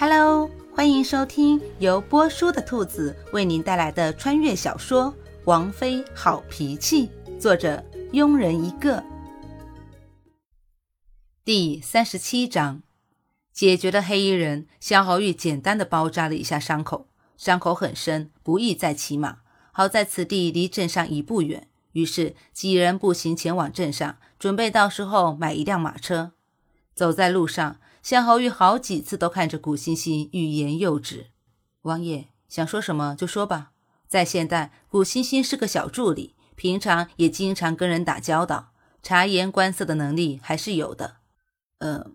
Hello，欢迎收听由波叔的兔子为您带来的穿越小说《王妃好脾气》，作者庸人一个。第三十七章，解决了黑衣人，萧侯玉简单的包扎了一下伤口，伤口很深，不宜再骑马。好在此地离镇上已不远，于是几人步行前往镇上，准备到时候买一辆马车。走在路上。夏侯玉好几次都看着古欣欣，欲言又止。王爷想说什么就说吧。在现代，古欣欣是个小助理，平常也经常跟人打交道，察言观色的能力还是有的。呃，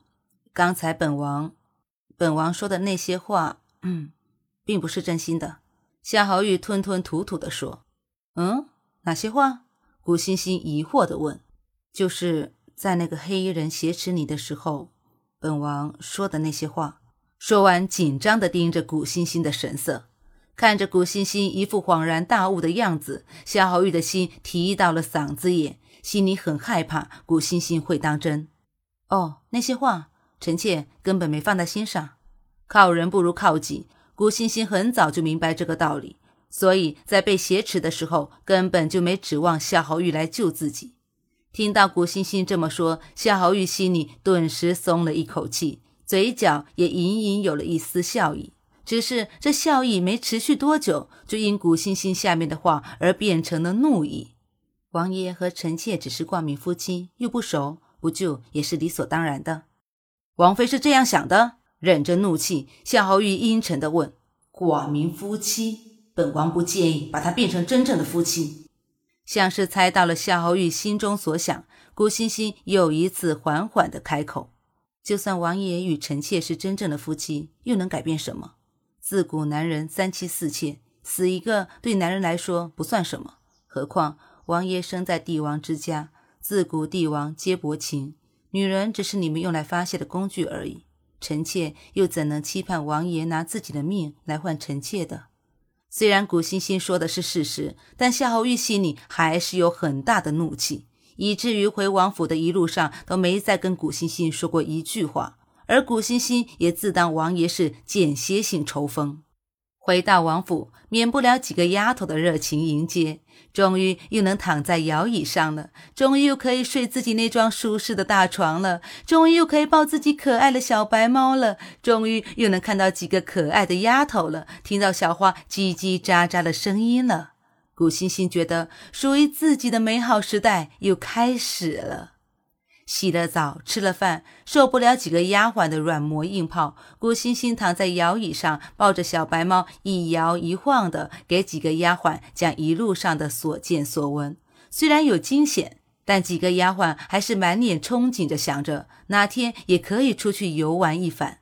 刚才本王，本王说的那些话，嗯，并不是真心的。夏侯玉吞吞吐吐地说：“嗯，哪些话？”古欣欣疑惑地问：“就是在那个黑衣人挟持你的时候。”本王说的那些话，说完，紧张地盯着古欣欣的神色，看着古欣欣一副恍然大悟的样子，夏侯玉的心提到了嗓子眼，心里很害怕古欣欣会当真。哦，那些话，臣妾根本没放在心上。靠人不如靠己，古欣欣很早就明白这个道理，所以在被挟持的时候，根本就没指望夏侯玉来救自己。听到古欣欣这么说，夏侯玉心里顿时松了一口气，嘴角也隐隐有了一丝笑意。只是这笑意没持续多久，就因古欣欣下面的话而变成了怒意。王爷和臣妾只是挂名夫妻，又不熟，不救也是理所当然的。王妃是这样想的？忍着怒气，夏侯玉阴沉地问：“挂名夫妻，本王不介意把他变成真正的夫妻。”像是猜到了夏侯玉心中所想，顾欣欣又一次缓缓的开口：“就算王爷与臣妾是真正的夫妻，又能改变什么？自古男人三妻四妾，死一个对男人来说不算什么。何况王爷生在帝王之家，自古帝王皆薄情，女人只是你们用来发泄的工具而已。臣妾又怎能期盼王爷拿自己的命来换臣妾的？”虽然古欣欣说的是事实，但夏侯玉心里还是有很大的怒气，以至于回王府的一路上都没再跟古欣欣说过一句话，而古欣欣也自当王爷是间歇性抽风。回到王府，免不了几个丫头的热情迎接。终于又能躺在摇椅上了，终于又可以睡自己那张舒适的大床了，终于又可以抱自己可爱的小白猫了，终于又能看到几个可爱的丫头了，听到小花叽叽喳喳的声音了。古欣欣觉得属于自己的美好时代又开始了。洗了澡，吃了饭，受不了几个丫鬟的软磨硬泡，郭欣欣躺在摇椅上，抱着小白猫，一摇一晃的给几个丫鬟讲一路上的所见所闻。虽然有惊险，但几个丫鬟还是满脸憧憬着，想着哪天也可以出去游玩一番。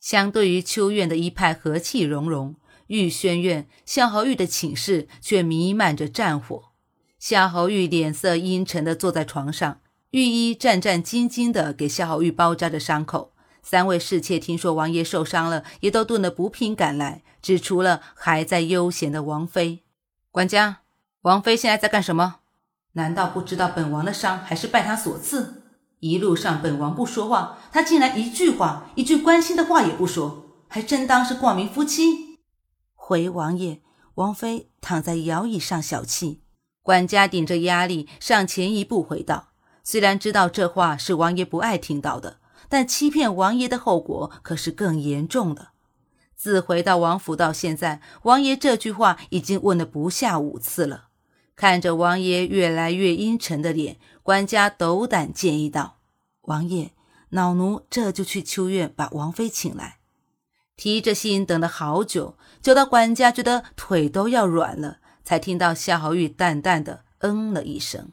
相对于秋院的一派和气融融，玉轩院夏侯玉的寝室却弥漫着战火。夏侯玉脸色阴沉的坐在床上。御医战战兢兢地给夏侯玉包扎着伤口，三位侍妾听说王爷受伤了，也都炖了补品赶来，只除了还在悠闲的王妃。管家，王妃现在在干什么？难道不知道本王的伤还是拜他所赐？一路上本王不说话，他竟然一句话、一句关心的话也不说，还真当是挂名夫妻？回王爷，王妃躺在摇椅上小憩。管家顶着压力上前一步回道。虽然知道这话是王爷不爱听到的，但欺骗王爷的后果可是更严重的。自回到王府到现在，王爷这句话已经问了不下五次了。看着王爷越来越阴沉的脸，管家斗胆建议道：“王爷，老奴这就去秋院把王妃请来。”提着心等了好久，久到管家觉得腿都要软了，才听到夏侯玉淡淡的嗯了一声。